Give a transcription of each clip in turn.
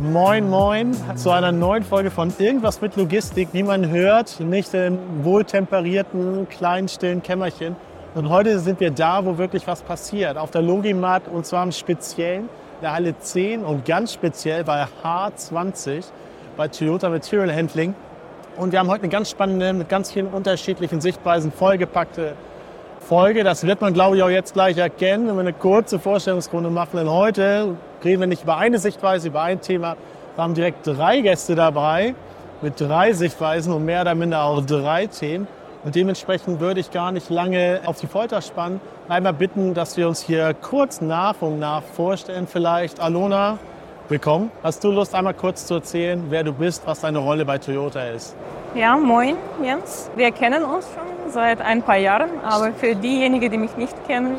Moin, moin zu einer neuen Folge von Irgendwas mit Logistik, wie man hört, nicht im wohltemperierten, kleinen, stillen Kämmerchen. Und heute sind wir da, wo wirklich was passiert, auf der Logimat und zwar im Speziellen der Halle 10 und ganz speziell bei H20 bei Toyota Material Handling. Und wir haben heute eine ganz spannende, mit ganz vielen unterschiedlichen Sichtweisen vollgepackte Folge. Das wird man, glaube ich, auch jetzt gleich erkennen, wenn wir eine kurze Vorstellungsrunde machen. Denn heute reden wir nicht über eine Sichtweise, über ein Thema. Wir haben direkt drei Gäste dabei mit drei Sichtweisen und mehr oder minder auch drei Themen. Und dementsprechend würde ich gar nicht lange auf die Folter spannen. Einmal bitten, dass wir uns hier kurz nach und nach vorstellen. Vielleicht Alona, willkommen. Hast du Lust, einmal kurz zu erzählen, wer du bist, was deine Rolle bei Toyota ist? Ja, moin Jens. Wir kennen uns schon seit ein paar Jahren, aber für diejenigen, die mich nicht kennen,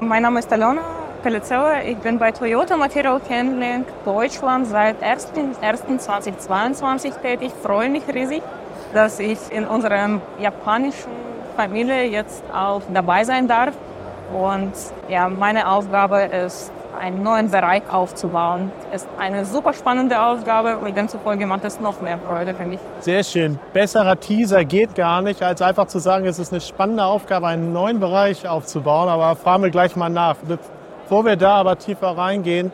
mein Name ist Alona Pelizella. Ich bin bei Toyota Material Handling Deutschland seit 1.1.2022 tätig. Ich freue mich riesig, dass ich in unserer japanischen Familie jetzt auch dabei sein darf. Und ja, meine Aufgabe ist, einen neuen Bereich aufzubauen. Ist eine super spannende Aufgabe und demzufolge macht es noch mehr Freude für mich. Sehr schön. Besserer Teaser geht gar nicht, als einfach zu sagen, es ist eine spannende Aufgabe, einen neuen Bereich aufzubauen. Aber fragen wir gleich mal nach. Bevor wir da aber tiefer reingehen,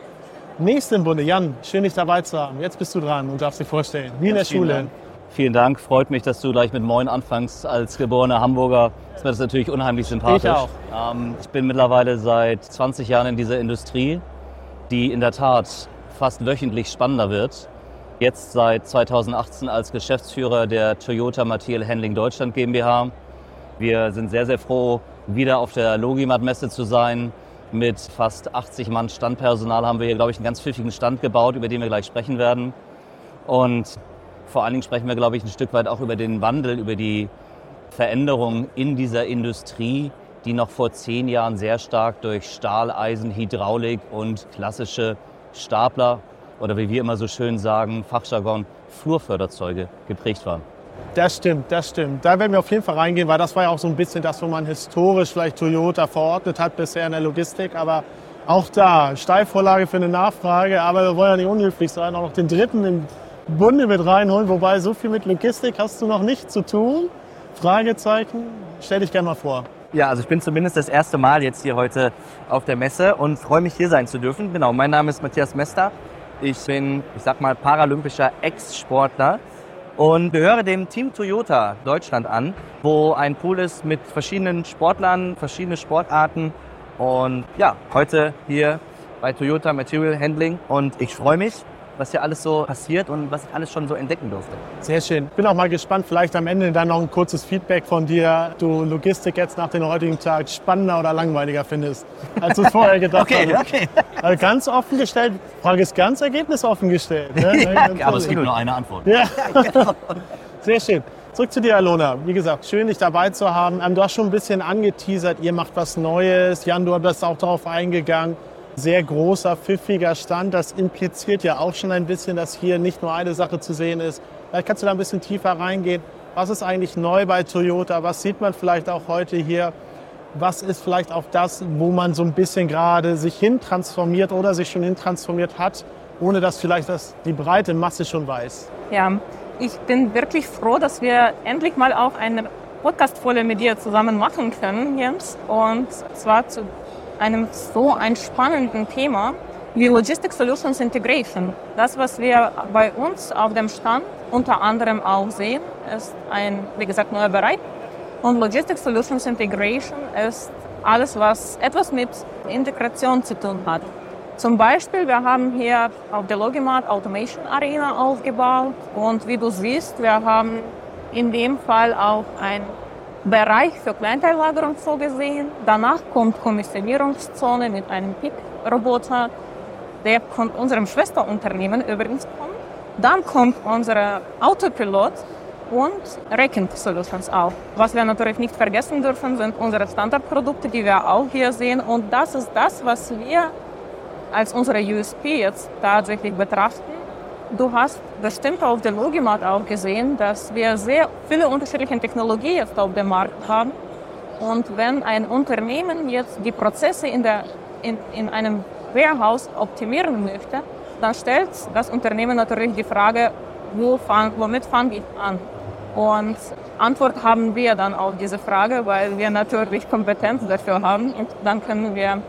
nächste im Bunde, Jan, schön dich dabei zu haben. Jetzt bist du dran und darfst dich vorstellen. Wie in der Schule. Dank. Vielen Dank, freut mich, dass du gleich mit Moin anfängst. Als geborener Hamburger ist mir das natürlich unheimlich sympathisch. Ich auch. Ähm, ich bin mittlerweile seit 20 Jahren in dieser Industrie, die in der Tat fast wöchentlich spannender wird. Jetzt seit 2018 als Geschäftsführer der Toyota Material Handling Deutschland GmbH. Wir sind sehr, sehr froh, wieder auf der Logimat-Messe zu sein. Mit fast 80 Mann Standpersonal haben wir hier, glaube ich, einen ganz pfiffigen Stand gebaut, über den wir gleich sprechen werden. Und vor allen Dingen sprechen wir, glaube ich, ein Stück weit auch über den Wandel, über die Veränderung in dieser Industrie, die noch vor zehn Jahren sehr stark durch Stahl, Eisen, Hydraulik und klassische Stapler oder wie wir immer so schön sagen, Fachjargon, Flurförderzeuge geprägt waren. Das stimmt, das stimmt. Da werden wir auf jeden Fall reingehen, weil das war ja auch so ein bisschen das, wo man historisch vielleicht Toyota verordnet hat bisher in der Logistik. Aber auch da, Steilvorlage für eine Nachfrage. Aber wir wollen ja nicht unhöflich sein, auch noch den dritten im Bunde mit reinholen. Wobei, so viel mit Logistik hast du noch nicht zu tun. Fragezeichen, stell dich gerne mal vor. Ja, also ich bin zumindest das erste Mal jetzt hier heute auf der Messe und freue mich hier sein zu dürfen. Genau, mein Name ist Matthias Mester. Ich bin, ich sag mal, paralympischer Ex-Sportler und gehöre dem Team Toyota Deutschland an, wo ein Pool ist mit verschiedenen Sportlern, verschiedene Sportarten. Und ja, heute hier bei Toyota Material Handling und ich freue mich, was hier alles so passiert und was ich alles schon so entdecken durfte. Sehr schön. Bin auch mal gespannt, vielleicht am Ende dann noch ein kurzes Feedback von dir, du Logistik jetzt nach dem heutigen Tag spannender oder langweiliger findest, als du es vorher gedacht okay, hast. okay. Also ganz offen gestellt, Frage ist ganz ergebnisoffen gestellt. Ne? Ja, aber es gibt nur eine Antwort. Ja. Sehr schön. Zurück zu dir, Alona. Wie gesagt, schön, dich dabei zu haben. Ähm, Du hast schon ein bisschen angeteasert, ihr macht was Neues. Jan, du bist auch darauf eingegangen. Sehr großer, pfiffiger Stand. Das impliziert ja auch schon ein bisschen, dass hier nicht nur eine Sache zu sehen ist. Vielleicht kannst du da ein bisschen tiefer reingehen. Was ist eigentlich neu bei Toyota? Was sieht man vielleicht auch heute hier? Was ist vielleicht auch das, wo man so ein bisschen gerade sich hin transformiert oder sich schon hin transformiert hat, ohne dass vielleicht das die breite Masse schon weiß? Ja, ich bin wirklich froh, dass wir endlich mal auch eine Podcast-Folge mit dir zusammen machen können, Jens. Und zwar zu einem so ein spannenden Thema wie Logistic Solutions Integration. Das, was wir bei uns auf dem Stand unter anderem auch sehen, ist ein, wie gesagt, neuer Bereich. Und Logistic Solutions Integration ist alles, was etwas mit Integration zu tun hat. Zum Beispiel, wir haben hier auf der Logimat Automation Arena aufgebaut und wie du siehst, wir haben in dem Fall auch ein Bereich für Kleinteillagerung vorgesehen. Danach kommt Kommissionierungszone mit einem Pick-Roboter, der von unserem Schwesterunternehmen übrigens kommt. Dann kommt unser Autopilot und Racking Solutions auch. Was wir natürlich nicht vergessen dürfen, sind unsere Standardprodukte, die wir auch hier sehen. Und das ist das, was wir als unsere USP jetzt tatsächlich betrachten. Du hast bestimmt auf der Logimat auch gesehen, dass wir sehr viele unterschiedliche Technologien jetzt auf dem Markt haben. Und wenn ein Unternehmen jetzt die Prozesse in, der, in, in einem Warehouse optimieren möchte, dann stellt das Unternehmen natürlich die Frage, wo fang, womit fange ich an? Und Antwort haben wir dann auf diese Frage, weil wir natürlich Kompetenz dafür haben und dann können wir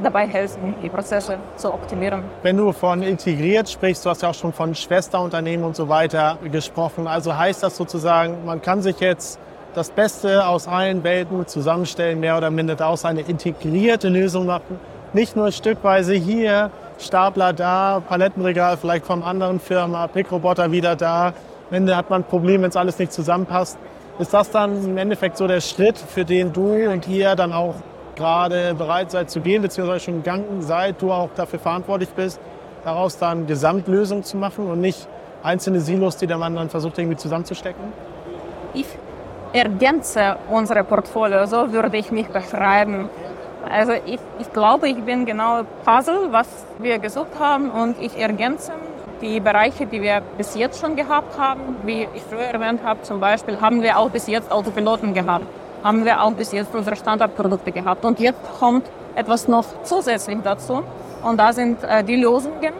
dabei helfen, die Prozesse zu optimieren. Wenn du von integriert sprichst, du hast ja auch schon von Schwesterunternehmen und so weiter gesprochen. Also heißt das sozusagen, man kann sich jetzt das Beste aus allen Welten zusammenstellen, mehr oder minder daraus eine integrierte Lösung machen. Nicht nur stückweise hier, Stapler da, Palettenregal vielleicht vom anderen Firma, Pickroboter wieder da. Wenn hat man ein Problem, wenn es alles nicht zusammenpasst. Ist das dann im Endeffekt so der Schritt, für den du und ihr dann auch gerade bereit seid zu gehen, beziehungsweise schon gegangen seid, du auch dafür verantwortlich bist, daraus dann Gesamtlösungen zu machen und nicht einzelne Silos, die der Mann dann versucht irgendwie zusammenzustecken? Ich ergänze unsere Portfolio, so würde ich mich beschreiben. Also ich, ich glaube, ich bin genau Puzzle, was wir gesucht haben und ich ergänze die Bereiche, die wir bis jetzt schon gehabt haben. Wie ich früher erwähnt habe, zum Beispiel haben wir auch bis jetzt Autopiloten gehabt haben wir auch bis jetzt unsere Standardprodukte gehabt. Und jetzt kommt etwas noch zusätzlich dazu. Und da sind äh, die Lösungen,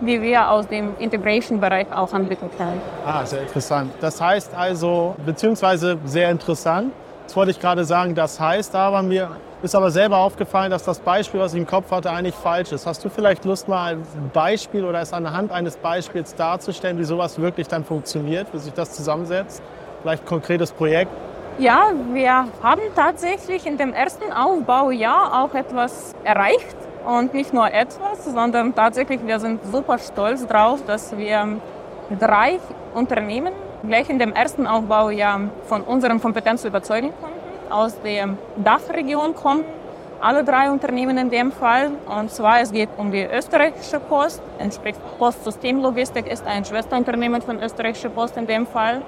die wir aus dem Integration-Bereich auch anbieten können. Ah, sehr interessant. Das heißt also, beziehungsweise sehr interessant. Das wollte ich gerade sagen, das heißt aber, mir ist aber selber aufgefallen, dass das Beispiel, was ich im Kopf hatte, eigentlich falsch ist. Hast du vielleicht Lust, mal ein Beispiel oder es anhand eines Beispiels darzustellen, wie sowas wirklich dann funktioniert, wie sich das zusammensetzt? Vielleicht ein konkretes Projekt? Ja, wir haben tatsächlich in dem ersten Aufbaujahr auch etwas erreicht. Und nicht nur etwas, sondern tatsächlich, wir sind super stolz drauf, dass wir drei Unternehmen gleich in dem ersten Aufbaujahr von unseren Kompetenzen überzeugen konnten. Aus der Dachregion kommen alle drei Unternehmen in dem Fall. Und zwar es geht um die österreichische Post, entspricht Postsystemlogistik ist ein Schwesterunternehmen von österreichischer Post in dem Fall.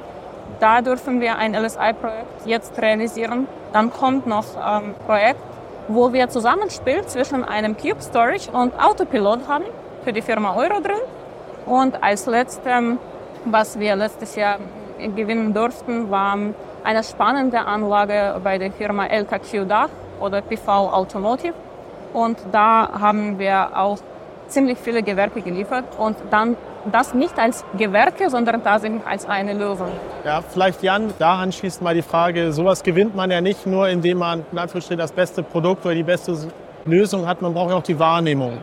Da dürfen wir ein LSI-Projekt jetzt realisieren. Dann kommt noch ein ähm, Projekt, wo wir Zusammenspiel zwischen einem Cube Storage und Autopilot haben für die Firma Eurodrill. Und als letztes, was wir letztes Jahr gewinnen durften, war eine spannende Anlage bei der Firma LKQ Dach oder PV Automotive. Und da haben wir auch ziemlich viele Gewerke geliefert und dann das nicht als Gewerke, sondern tatsächlich als eine Lösung. Ja, vielleicht Jan, da anschließend mal die Frage, sowas gewinnt man ja nicht nur, indem man in das beste Produkt oder die beste Lösung hat, man braucht auch die Wahrnehmung.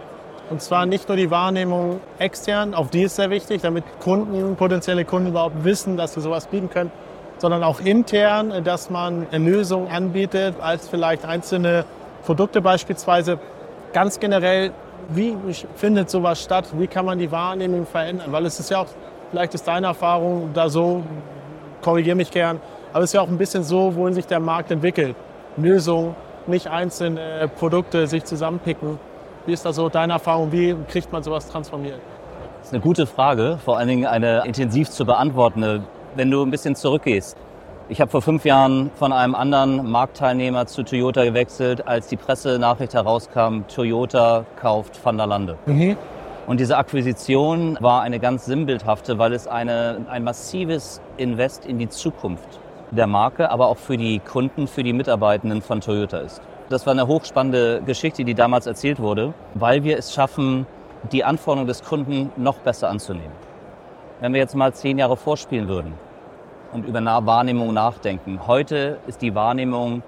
Und zwar nicht nur die Wahrnehmung extern, auf die ist sehr wichtig, damit Kunden, potenzielle Kunden überhaupt wissen, dass sie sowas bieten können, sondern auch intern, dass man eine Lösung anbietet, als vielleicht einzelne Produkte beispielsweise. Ganz generell wie findet sowas statt? Wie kann man die Wahrnehmung verändern? Weil es ist ja auch, vielleicht ist deine Erfahrung da so, korrigiere mich gern, aber es ist ja auch ein bisschen so, wohin sich der Markt entwickelt. Lösungen, nicht einzelne Produkte sich zusammenpicken. Wie ist da so deine Erfahrung? Wie kriegt man sowas transformiert? Das ist eine gute Frage, vor allen Dingen eine intensiv zu beantwortende. Wenn du ein bisschen zurückgehst, ich habe vor fünf Jahren von einem anderen Marktteilnehmer zu Toyota gewechselt, als die Pressenachricht herauskam, Toyota kauft Van der Lande. Mhm. Und diese Akquisition war eine ganz sinnbildhafte, weil es eine, ein massives Invest in die Zukunft der Marke, aber auch für die Kunden, für die Mitarbeitenden von Toyota ist. Das war eine hochspannende Geschichte, die damals erzählt wurde, weil wir es schaffen, die Anforderungen des Kunden noch besser anzunehmen. Wenn wir jetzt mal zehn Jahre vorspielen würden, und über Wahrnehmung nachdenken. Heute ist die Wahrnehmung,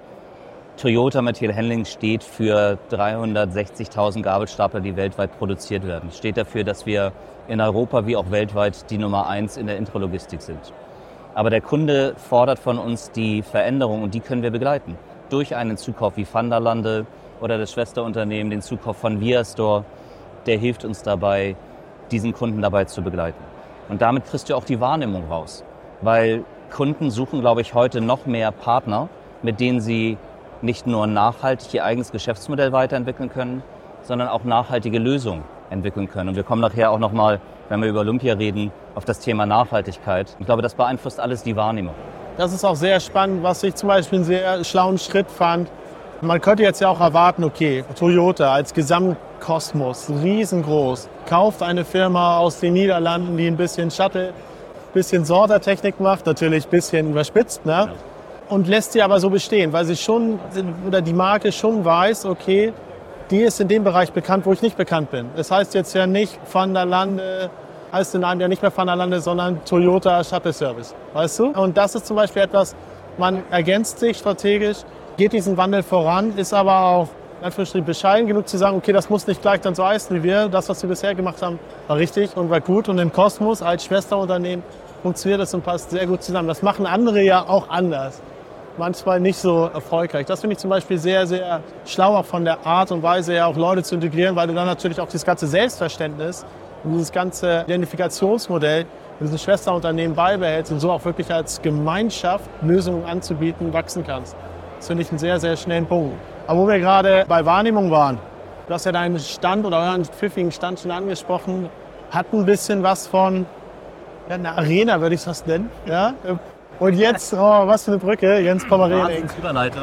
Toyota Material Handling steht für 360.000 Gabelstapler, die weltweit produziert werden. Steht dafür, dass wir in Europa wie auch weltweit die Nummer eins in der Intralogistik sind. Aber der Kunde fordert von uns die Veränderung und die können wir begleiten. Durch einen Zukauf wie Vanderlande oder das Schwesterunternehmen, den Zukauf von Viastore, der hilft uns dabei, diesen Kunden dabei zu begleiten. Und damit kriegst du auch die Wahrnehmung raus weil Kunden suchen, glaube ich, heute noch mehr Partner, mit denen sie nicht nur nachhaltig ihr eigenes Geschäftsmodell weiterentwickeln können, sondern auch nachhaltige Lösungen entwickeln können. Und wir kommen nachher auch nochmal, wenn wir über Olympia reden, auf das Thema Nachhaltigkeit. Ich glaube, das beeinflusst alles die Wahrnehmung. Das ist auch sehr spannend, was ich zum Beispiel einen sehr schlauen Schritt fand. Man könnte jetzt ja auch erwarten, okay, Toyota als Gesamtkosmos, riesengroß, kauft eine Firma aus den Niederlanden, die ein bisschen Shuttle, bisschen Sortertechnik macht, natürlich ein bisschen überspitzt, ne? und lässt sie aber so bestehen, weil sie schon, oder die Marke schon weiß, okay, die ist in dem Bereich bekannt, wo ich nicht bekannt bin. Das heißt jetzt ja nicht Van der Lande, heißt in einem ja nicht mehr Van der Lande, sondern Toyota Shuttle Service, weißt du? Und das ist zum Beispiel etwas, man ergänzt sich strategisch, geht diesen Wandel voran, ist aber auch Anführungsstrichen bescheiden genug zu sagen, okay, das muss nicht gleich dann so heißen wie wir. Das, was wir bisher gemacht haben, war richtig und war gut. Und im Kosmos als Schwesterunternehmen funktioniert das und passt sehr gut zusammen. Das machen andere ja auch anders manchmal nicht so erfolgreich. Das finde ich zum Beispiel sehr, sehr schlau, auch von der Art und Weise ja auch Leute zu integrieren, weil du dann natürlich auch dieses ganze Selbstverständnis und dieses ganze Identifikationsmodell in diesem Schwesterunternehmen beibehältst und so auch wirklich als Gemeinschaft Lösungen anzubieten, wachsen kannst. Das finde ich einen sehr, sehr schnellen Punkt. Aber wo wir gerade bei Wahrnehmung waren, du hast ja deinen Stand oder euren pfiffigen Stand schon angesprochen, hat ein bisschen was von ja, einer Arena, würde ich es fast nennen. Ja? Und jetzt, oh, was für eine Brücke, Jens Pommerening.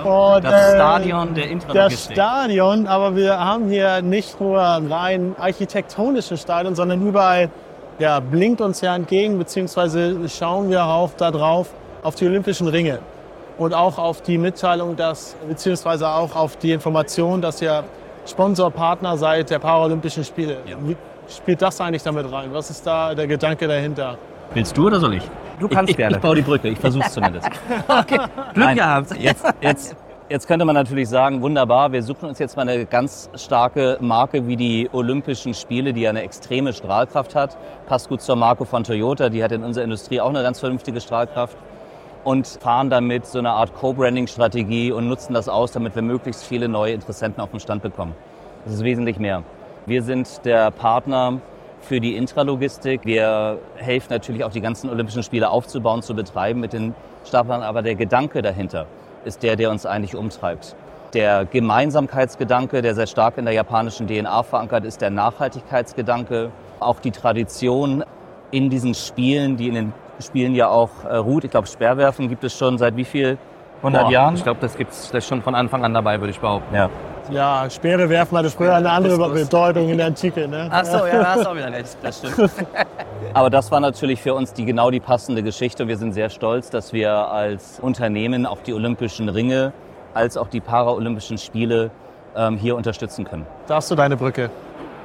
Und, das äh, Stadion der Intralogistik. Das Stadion, aber wir haben hier nicht nur ein rein architektonisches Stadion, sondern überall ja, blinkt uns ja entgegen, beziehungsweise schauen wir auf, da drauf auf die Olympischen Ringe und auch auf die Mitteilung, dass, beziehungsweise auch auf die Information, dass ihr Sponsorpartner seid der Paralympischen Spiele. Ja. Wie spielt das eigentlich damit rein? Was ist da der Gedanke dahinter? Willst du oder soll ich? Du kannst ich, gerne. Ich baue die Brücke, ich versuche es zumindest. okay, Glück Nein, gehabt. Jetzt, jetzt, jetzt könnte man natürlich sagen, wunderbar, wir suchen uns jetzt mal eine ganz starke Marke wie die Olympischen Spiele, die ja eine extreme Strahlkraft hat. Passt gut zur Marke von Toyota, die hat in unserer Industrie auch eine ganz vernünftige Strahlkraft. Und fahren damit so eine Art Co-Branding-Strategie und nutzen das aus, damit wir möglichst viele neue Interessenten auf den Stand bekommen. Das ist wesentlich mehr. Wir sind der Partner für die Intralogistik. Wir helfen natürlich auch die ganzen Olympischen Spiele aufzubauen, zu betreiben mit den Staplern, aber der Gedanke dahinter ist der, der uns eigentlich umtreibt. Der Gemeinsamkeitsgedanke, der sehr stark in der japanischen DNA verankert ist, der Nachhaltigkeitsgedanke, auch die Tradition in diesen Spielen, die in den Spielen ja auch äh, ruht. Ich glaube, Speerwerfen gibt es schon seit wie viel? 100 Boah, Jahren? Ich glaube, das gibt es schon von Anfang an dabei, würde ich behaupten. Ja. Ja, Speere werfen hatte früher eine andere Bedeutung in der Antike. Ne? Ach so, ja, da hast du auch wieder recht. Das stimmt. Aber das war natürlich für uns die genau die passende Geschichte. Wir sind sehr stolz, dass wir als Unternehmen auch die Olympischen Ringe als auch die Paralympischen Spiele ähm, hier unterstützen können. Da hast du deine Brücke.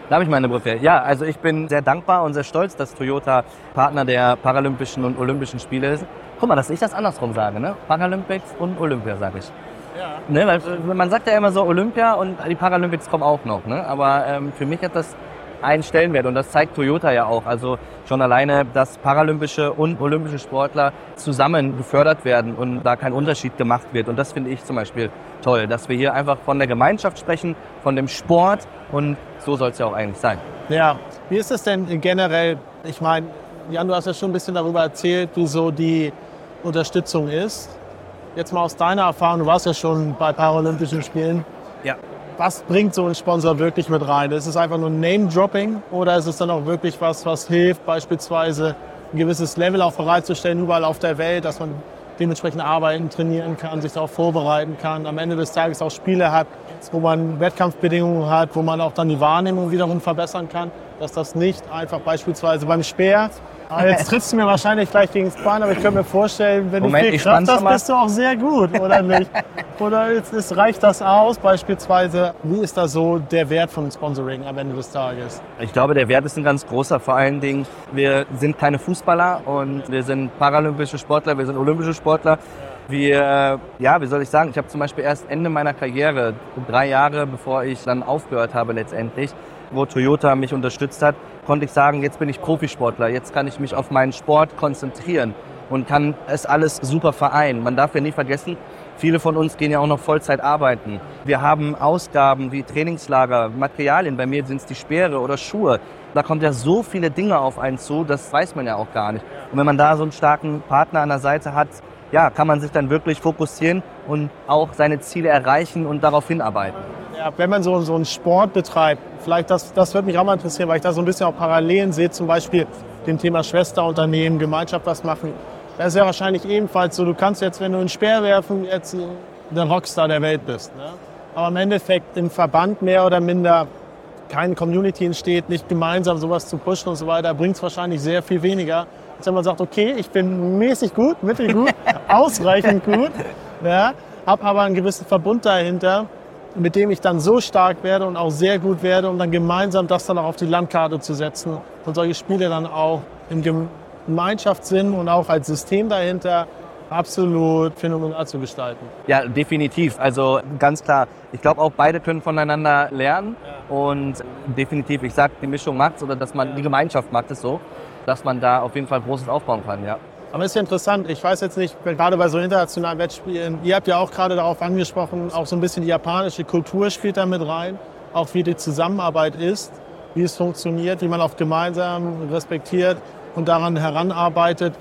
Da habe ich meine Brücke. Ja, also ich bin sehr dankbar und sehr stolz, dass Toyota Partner der Paralympischen und Olympischen Spiele ist. Guck mal, dass ich das andersrum sage, ne? Paralympics und Olympia, sage ich. Ja. Ne, weil man sagt ja immer so Olympia und die Paralympics kommen auch noch. Ne? Aber ähm, für mich hat das einen Stellenwert und das zeigt Toyota ja auch. Also schon alleine, dass paralympische und olympische Sportler zusammen gefördert werden und da kein Unterschied gemacht wird. Und das finde ich zum Beispiel toll, dass wir hier einfach von der Gemeinschaft sprechen, von dem Sport und so soll es ja auch eigentlich sein. Ja, wie ist es denn generell? Ich meine, Jan, du hast ja schon ein bisschen darüber erzählt, wie so die Unterstützung ist. Jetzt mal aus deiner Erfahrung, du warst ja schon bei Paralympischen Spielen. Ja. Was bringt so ein Sponsor wirklich mit rein? Ist es einfach nur Name-Dropping oder ist es dann auch wirklich was, was hilft, beispielsweise ein gewisses Level auch bereitzustellen, überall auf der Welt, dass man dementsprechend arbeiten, trainieren kann, sich darauf vorbereiten kann, am Ende des Tages auch Spiele hat, wo man Wettkampfbedingungen hat, wo man auch dann die Wahrnehmung wiederum verbessern kann, dass das nicht einfach beispielsweise beim Speer Ah, jetzt trittst du mir wahrscheinlich gleich gegen das Bein, aber ich könnte mir vorstellen, wenn Moment, du viel Kraft hast, bist du auch sehr gut, oder nicht? oder ist, ist, reicht das aus beispielsweise? Wie ist da so der Wert von Sponsoring am Ende des Tages? Ich glaube, der Wert ist ein ganz großer. Vor allen Dingen, wir sind keine Fußballer und wir sind paralympische Sportler, wir sind olympische Sportler. Wir, ja, wie soll ich sagen, ich habe zum Beispiel erst Ende meiner Karriere, drei Jahre bevor ich dann aufgehört habe letztendlich, wo Toyota mich unterstützt hat, konnte ich sagen, jetzt bin ich Profisportler, jetzt kann ich mich auf meinen Sport konzentrieren und kann es alles super vereinen. Man darf ja nie vergessen, viele von uns gehen ja auch noch Vollzeit arbeiten. Wir haben Ausgaben wie Trainingslager, Materialien, bei mir sind es die Speere oder Schuhe. Da kommt ja so viele Dinge auf einen zu, das weiß man ja auch gar nicht. Und wenn man da so einen starken Partner an der Seite hat, ja, kann man sich dann wirklich fokussieren und auch seine Ziele erreichen und darauf hinarbeiten. Ja, wenn man so, so einen Sport betreibt, vielleicht das, das würde mich auch mal interessieren, weil ich da so ein bisschen auch Parallelen sehe, zum Beispiel dem Thema Schwesterunternehmen, Gemeinschaft was machen. Das ist ja wahrscheinlich ebenfalls so, du kannst jetzt, wenn du einen Speer werfen, jetzt der Rockstar der Welt bist. Ne? Aber im Endeffekt im Verband mehr oder minder keine Community entsteht, nicht gemeinsam sowas zu pushen und so weiter, bringt es wahrscheinlich sehr viel weniger, wenn man sagt, okay, ich bin mäßig gut, mittelgut, ausreichend gut, ja, habe aber einen gewissen Verbund dahinter, mit dem ich dann so stark werde und auch sehr gut werde, um dann gemeinsam das dann auch auf die Landkarte zu setzen und solche Spiele dann auch im Gemeinschaftssinn und auch als System dahinter absolut phänomenal zu gestalten. Ja, definitiv. Also ganz klar. Ich glaube auch beide können voneinander lernen und definitiv, ich sage, die Mischung macht es oder dass man die Gemeinschaft macht es so, dass man da auf jeden Fall Großes aufbauen kann, ja. Aber ist ja interessant. Ich weiß jetzt nicht, gerade bei so internationalen Wettspielen, ihr habt ja auch gerade darauf angesprochen, auch so ein bisschen die japanische Kultur spielt da mit rein, auch wie die Zusammenarbeit ist, wie es funktioniert, wie man auch gemeinsam respektiert und daran heranarbeitet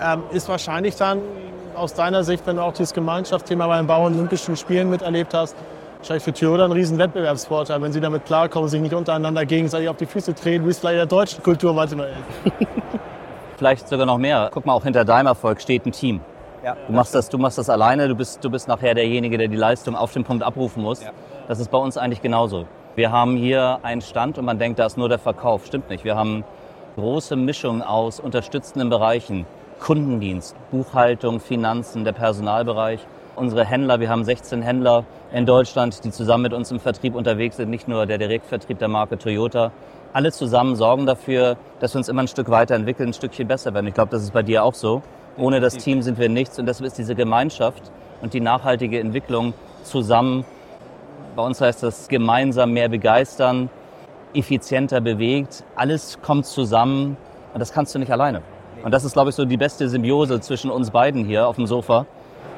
ähm, ist wahrscheinlich dann aus deiner Sicht, wenn du auch dieses Gemeinschaftsthema bei den Bauolympischen Spielen miterlebt hast, wahrscheinlich für Toyota ein riesen Wettbewerbsvorteil, wenn sie damit klarkommen, sich nicht untereinander gegenseitig auf die Füße treten, wie es vielleicht in der deutschen Kultur manchmal ist. vielleicht sogar noch mehr. Guck mal, auch hinter deinem Erfolg steht ein Team. Ja, du, machst das, du machst das alleine, du bist, du bist nachher derjenige, der die Leistung auf den Punkt abrufen muss. Ja. Das ist bei uns eigentlich genauso. Wir haben hier einen Stand und man denkt, da ist nur der Verkauf. Stimmt nicht. Wir haben große Mischung aus unterstützenden Bereichen. Kundendienst, Buchhaltung, Finanzen, der Personalbereich. Unsere Händler, wir haben 16 Händler in Deutschland, die zusammen mit uns im Vertrieb unterwegs sind, nicht nur der Direktvertrieb der Marke Toyota. Alle zusammen sorgen dafür, dass wir uns immer ein Stück weiterentwickeln, ein Stückchen besser werden. Ich glaube, das ist bei dir auch so. Ohne das Team sind wir nichts und deshalb ist diese Gemeinschaft und die nachhaltige Entwicklung zusammen, bei uns heißt das gemeinsam mehr begeistern, effizienter bewegt, alles kommt zusammen und das kannst du nicht alleine. Und das ist, glaube ich, so die beste Symbiose zwischen uns beiden hier auf dem Sofa.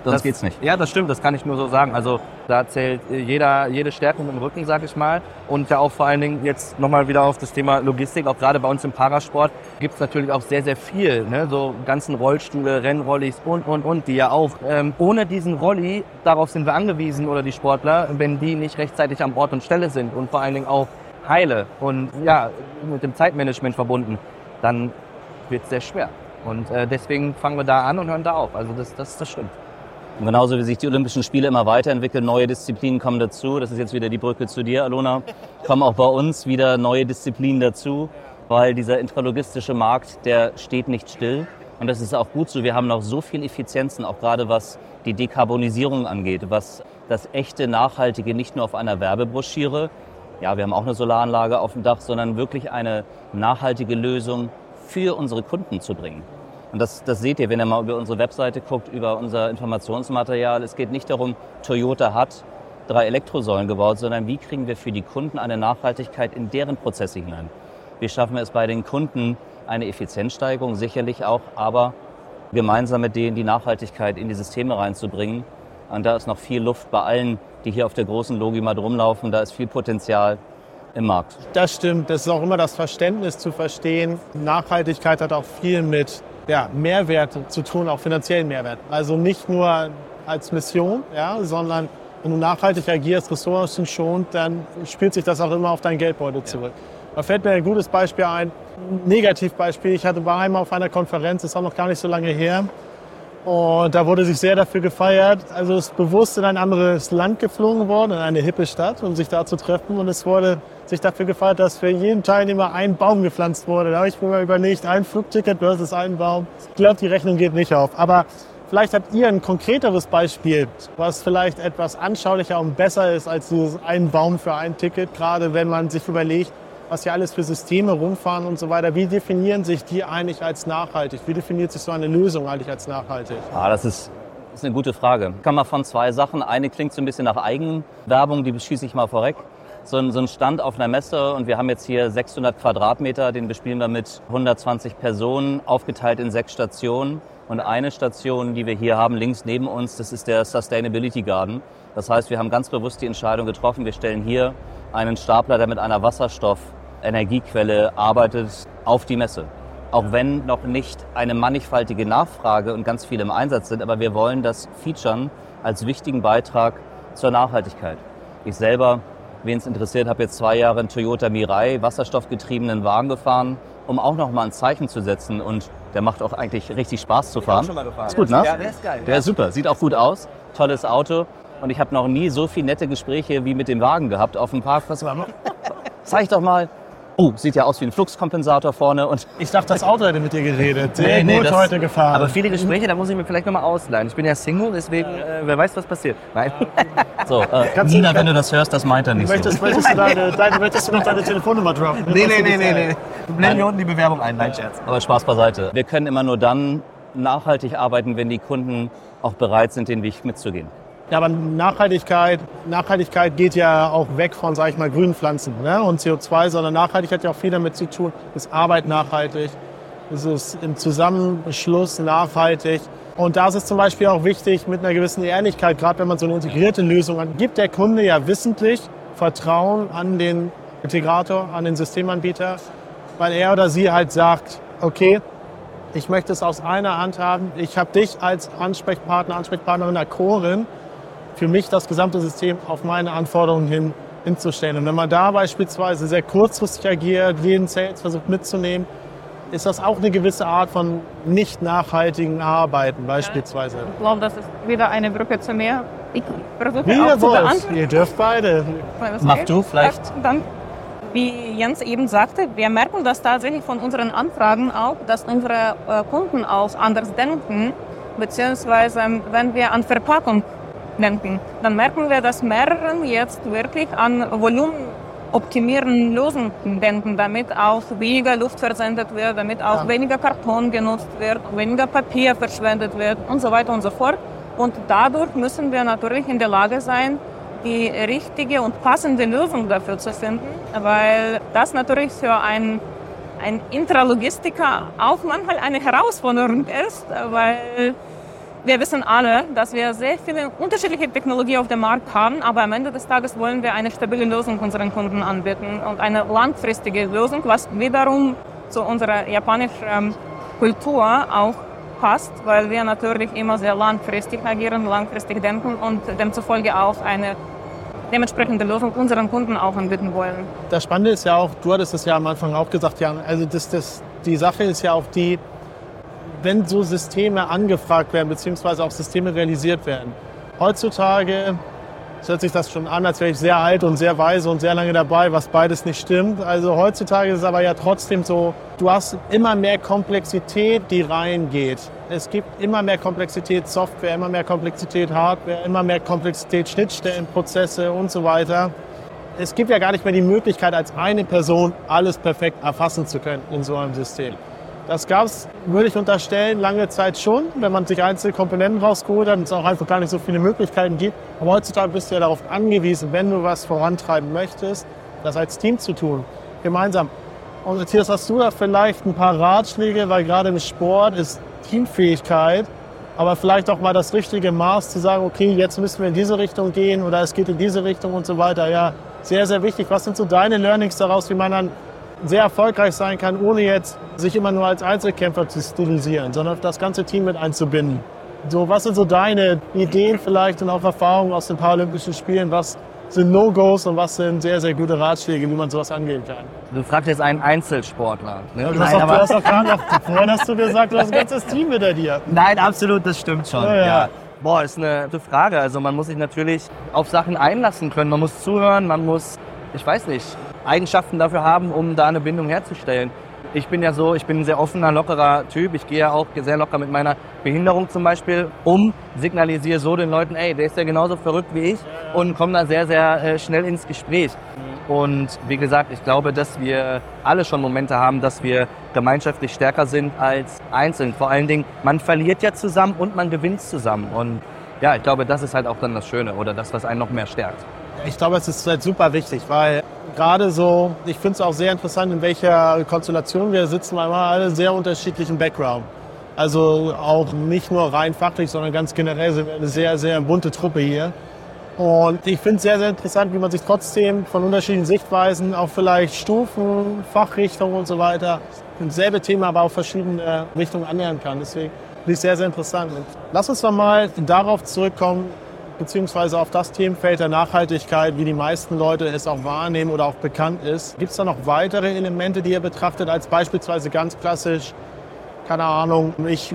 Sonst das, geht's nicht. Ja, das stimmt, das kann ich nur so sagen. Also da zählt jeder, jede Stärkung im Rücken, sag ich mal. Und ja auch vor allen Dingen jetzt nochmal wieder auf das Thema Logistik. Auch gerade bei uns im Parasport gibt's natürlich auch sehr, sehr viel. Ne? So ganzen Rollstühle, Rennrollis und, und, und, die ja auch ähm, ohne diesen Rolli, darauf sind wir angewiesen oder die Sportler, wenn die nicht rechtzeitig am Ort und Stelle sind und vor allen Dingen auch heile und ja, mit dem Zeitmanagement verbunden, dann wird es sehr schwer. Und äh, deswegen fangen wir da an und hören da auf. Also das, das, das stimmt. Und genauso wie sich die Olympischen Spiele immer weiterentwickeln, neue Disziplinen kommen dazu. Das ist jetzt wieder die Brücke zu dir, Alona. Kommen auch bei uns wieder neue Disziplinen dazu, weil dieser intralogistische Markt, der steht nicht still. Und das ist auch gut so. Wir haben noch so viel Effizienzen, auch gerade was die Dekarbonisierung angeht, was das echte Nachhaltige nicht nur auf einer Werbebroschüre, ja, wir haben auch eine Solaranlage auf dem Dach, sondern wirklich eine nachhaltige Lösung für unsere Kunden zu bringen. Und das, das seht ihr, wenn ihr mal über unsere Webseite guckt, über unser Informationsmaterial. Es geht nicht darum, Toyota hat drei Elektrosäulen gebaut, sondern wie kriegen wir für die Kunden eine Nachhaltigkeit in deren Prozesse hinein. Wie schaffen wir es bei den Kunden, eine Effizienzsteigerung sicherlich auch, aber gemeinsam mit denen die Nachhaltigkeit in die Systeme reinzubringen. Und da ist noch viel Luft bei allen, die hier auf der großen Logimat rumlaufen. Da ist viel Potenzial im Markt. Das stimmt. Das ist auch immer das Verständnis zu verstehen. Nachhaltigkeit hat auch viel mit ja, Mehrwert zu tun, auch finanziellen Mehrwert. Also nicht nur als Mission, ja, sondern wenn du nachhaltig agierst, Ressourcen schont, dann spielt sich das auch immer auf dein Geldbeutel zurück. Da fällt mir ein gutes Beispiel ein, ein Negativbeispiel. Ich hatte war einmal auf einer Konferenz, das ist auch noch gar nicht so lange her. Und da wurde sich sehr dafür gefeiert. Also es ist bewusst in ein anderes Land geflogen worden, in eine hippe Stadt, um sich da zu treffen. Und es wurde sich dafür gefeiert, dass für jeden Teilnehmer ein Baum gepflanzt wurde. Da habe ich mir überlegt, ein Flugticket versus ein Baum. Ich glaube, die Rechnung geht nicht auf. Aber vielleicht habt ihr ein konkreteres Beispiel, was vielleicht etwas anschaulicher und besser ist als dieses ein Baum für ein Ticket, gerade wenn man sich überlegt, was hier alles für Systeme rumfahren und so weiter. Wie definieren sich die eigentlich als nachhaltig? Wie definiert sich so eine Lösung eigentlich als nachhaltig? Ah, das ist, ist eine gute Frage. Kann mal von zwei Sachen. Eine klingt so ein bisschen nach Eigenwerbung, die beschieße ich mal vorweg. So ein, so ein Stand auf einer Messe und wir haben jetzt hier 600 Quadratmeter, den bespielen wir mit 120 Personen, aufgeteilt in sechs Stationen. Und eine Station, die wir hier haben, links neben uns, das ist der Sustainability Garden. Das heißt, wir haben ganz bewusst die Entscheidung getroffen, wir stellen hier einen Stapler, der mit einer Wasserstoffenergiequelle arbeitet, auf die Messe. Auch wenn noch nicht eine mannigfaltige Nachfrage und ganz viele im Einsatz sind, aber wir wollen das featuren als wichtigen Beitrag zur Nachhaltigkeit. Ich selber, wen es interessiert, habe jetzt zwei Jahre einen Toyota Mirai wasserstoffgetriebenen Wagen gefahren, um auch noch mal ein Zeichen zu setzen. Und der macht auch eigentlich richtig Spaß zu fahren. schon mal gefahren. Ist gut, ne? Ja, der ist geil. Der ist super, sieht auch gut aus, tolles Auto. Und ich habe noch nie so viele nette Gespräche wie mit dem Wagen gehabt auf dem Parkplatz. Zeig doch mal. Oh, sieht ja aus wie ein Fluxkompensator vorne. Und Ich dachte, das Auto hätte mit dir geredet. Sehr Nee, nee, gut das- heute gefahren. Aber viele Gespräche, da muss ich mir vielleicht nochmal ausleihen. Ich bin ja Single, deswegen, äh, wer weiß, was passiert. Nein. so, äh, Kannst du- Nina, wenn du das hörst, das meint er nicht möchtest, so. möchtest, du deine, deine, möchtest du noch deine Telefonnummer droppen? Nee, nee, nee, nee, nee. Blenden wir unten die Bewerbung ein. Nein, Scherz. Aber Spaß beiseite. Wir können immer nur dann nachhaltig arbeiten, wenn die Kunden auch bereit sind, den Weg mitzugehen. Ja, aber Nachhaltigkeit, Nachhaltigkeit geht ja auch weg von, sag ich mal, grünen Pflanzen ne? und CO2, sondern Nachhaltigkeit hat ja auch viel damit zu tun. Ist Arbeit nachhaltig? Ist es im Zusammenschluss nachhaltig? Und da ist es zum Beispiel auch wichtig, mit einer gewissen Ehrlichkeit, gerade wenn man so eine integrierte Lösung hat, gibt der Kunde ja wissentlich Vertrauen an den Integrator, an den Systemanbieter, weil er oder sie halt sagt, okay, ich möchte es aus einer Hand haben. Ich habe dich als Ansprechpartner, Ansprechpartnerin, Akkorin, für mich das gesamte System auf meine Anforderungen hin hinzustellen. Und wenn man da beispielsweise sehr kurzfristig agiert, jeden Sales versucht mitzunehmen, ist das auch eine gewisse Art von nicht nachhaltigen Arbeiten beispielsweise. Ich glaube, das ist wieder eine Brücke zu mir. Ich versuche Wie auch ihr zu beantworten. ihr dürft beide. Mach du vielleicht. Dann, wie Jens eben sagte, wir merken das tatsächlich von unseren Anfragen auch, dass unsere äh, Kunden auch anders denken, beziehungsweise wenn wir an Verpackung denken, dann merken wir, dass mehrere jetzt wirklich an volumenoptimierenden Lösungen denken, damit auch weniger Luft versendet wird, damit auch Ja. weniger Karton genutzt wird, weniger Papier verschwendet wird und so weiter und so fort. Und dadurch müssen wir natürlich in der Lage sein, die richtige und passende Lösung dafür zu finden, weil das natürlich für einen, ein Intralogistiker auch manchmal eine Herausforderung ist, weil wir wissen alle, dass wir sehr viele unterschiedliche Technologien auf dem Markt haben, aber am Ende des Tages wollen wir eine stabile Lösung unseren Kunden anbieten und eine langfristige Lösung, was wiederum zu unserer japanischen ähm, Kultur auch passt, weil wir natürlich immer sehr langfristig agieren, langfristig denken und demzufolge auch eine dementsprechende Lösung unseren Kunden auch anbieten wollen. Das Spannende ist ja auch, du hattest es ja am Anfang auch gesagt, Jan, also das, das, die Sache ist ja auch die, wenn so Systeme angefragt werden, beziehungsweise auch Systeme realisiert werden. Heutzutage hört sich das schon an, als wäre ich sehr alt und sehr weise und sehr lange dabei, was beides nicht stimmt. Also heutzutage ist es aber ja trotzdem so, du hast immer mehr Komplexität, die reingeht. Es gibt immer mehr Komplexität Software, immer mehr Komplexität Hardware, immer mehr Komplexität Schnittstellen, Prozesse und so weiter. Es gibt ja gar nicht mehr die Möglichkeit, als eine Person alles perfekt erfassen zu können in so einem System. Das gab es, würde ich unterstellen, lange Zeit schon, wenn man sich einzelne Komponenten rausgeholt hat und es auch einfach gar nicht so viele Möglichkeiten gibt. Aber heutzutage bist du ja darauf angewiesen, wenn du was vorantreiben möchtest, das als Team zu tun, gemeinsam. Und Matthias, hast du da vielleicht ein paar Ratschläge, weil gerade im Sport ist Teamfähigkeit, aber vielleicht auch mal das richtige Maß zu sagen, okay, jetzt müssen wir in diese Richtung gehen oder es geht in diese Richtung und so weiter. Ja, sehr, sehr wichtig. Was sind so deine Learnings daraus, wie man dann sehr erfolgreich sein kann, ohne jetzt sich immer nur als Einzelkämpfer zu stilisieren, sondern das ganze Team mit einzubinden. So, was sind so deine Ideen vielleicht und auch Erfahrungen aus den Paralympischen Spielen? Was sind No-Gos und was sind sehr, sehr gute Ratschläge, wie man sowas angehen kann? Du fragst jetzt einen Einzelsportler. Ne? Du hast Nein, doch, du aber, hast gerade noch, vorhin hast du gesagt, du hast ein ganzes Team hinter dir. nein, absolut, das stimmt schon. Ja, ja. Boah, ist eine gute Frage. Also man muss sich natürlich auf Sachen einlassen können. Man muss zuhören, man muss, ich weiß nicht, Eigenschaften dafür haben, um da eine Bindung herzustellen. Ich bin ja so, ich bin ein sehr offener, lockerer Typ. Ich gehe ja auch sehr locker mit meiner Behinderung zum Beispiel um, signalisiere so den Leuten, ey, der ist ja genauso verrückt wie ich und komme da sehr, sehr äh, schnell ins Gespräch. Und wie gesagt, ich glaube, dass wir alle schon Momente haben, dass wir gemeinschaftlich stärker sind als einzeln. Vor allen Dingen, man verliert ja zusammen und man gewinnt zusammen. Und ja, ich glaube, das ist halt auch dann das Schöne oder das, was einen noch mehr stärkt. Ich glaube, es ist halt super wichtig, weil gerade so, ich finde es auch sehr interessant, in welcher Konstellation wir sitzen, weil wir alle sehr unterschiedlichen Background. Also auch nicht nur rein fachlich, sondern ganz generell sind wir eine sehr, sehr bunte Truppe hier. Und ich finde es sehr, sehr interessant, wie man sich trotzdem von unterschiedlichen Sichtweisen, auch vielleicht Stufen, Fachrichtungen und so weiter, dasselbe Thema, aber auf verschiedene Richtungen annähern kann. Deswegen finde ich sehr, sehr interessant. Und lass uns doch mal darauf zurückkommen, beziehungsweise auf das Themenfeld der Nachhaltigkeit, wie die meisten Leute es auch wahrnehmen oder auch bekannt ist. Gibt es da noch weitere Elemente, die ihr betrachtet, als beispielsweise ganz klassisch, keine Ahnung, ich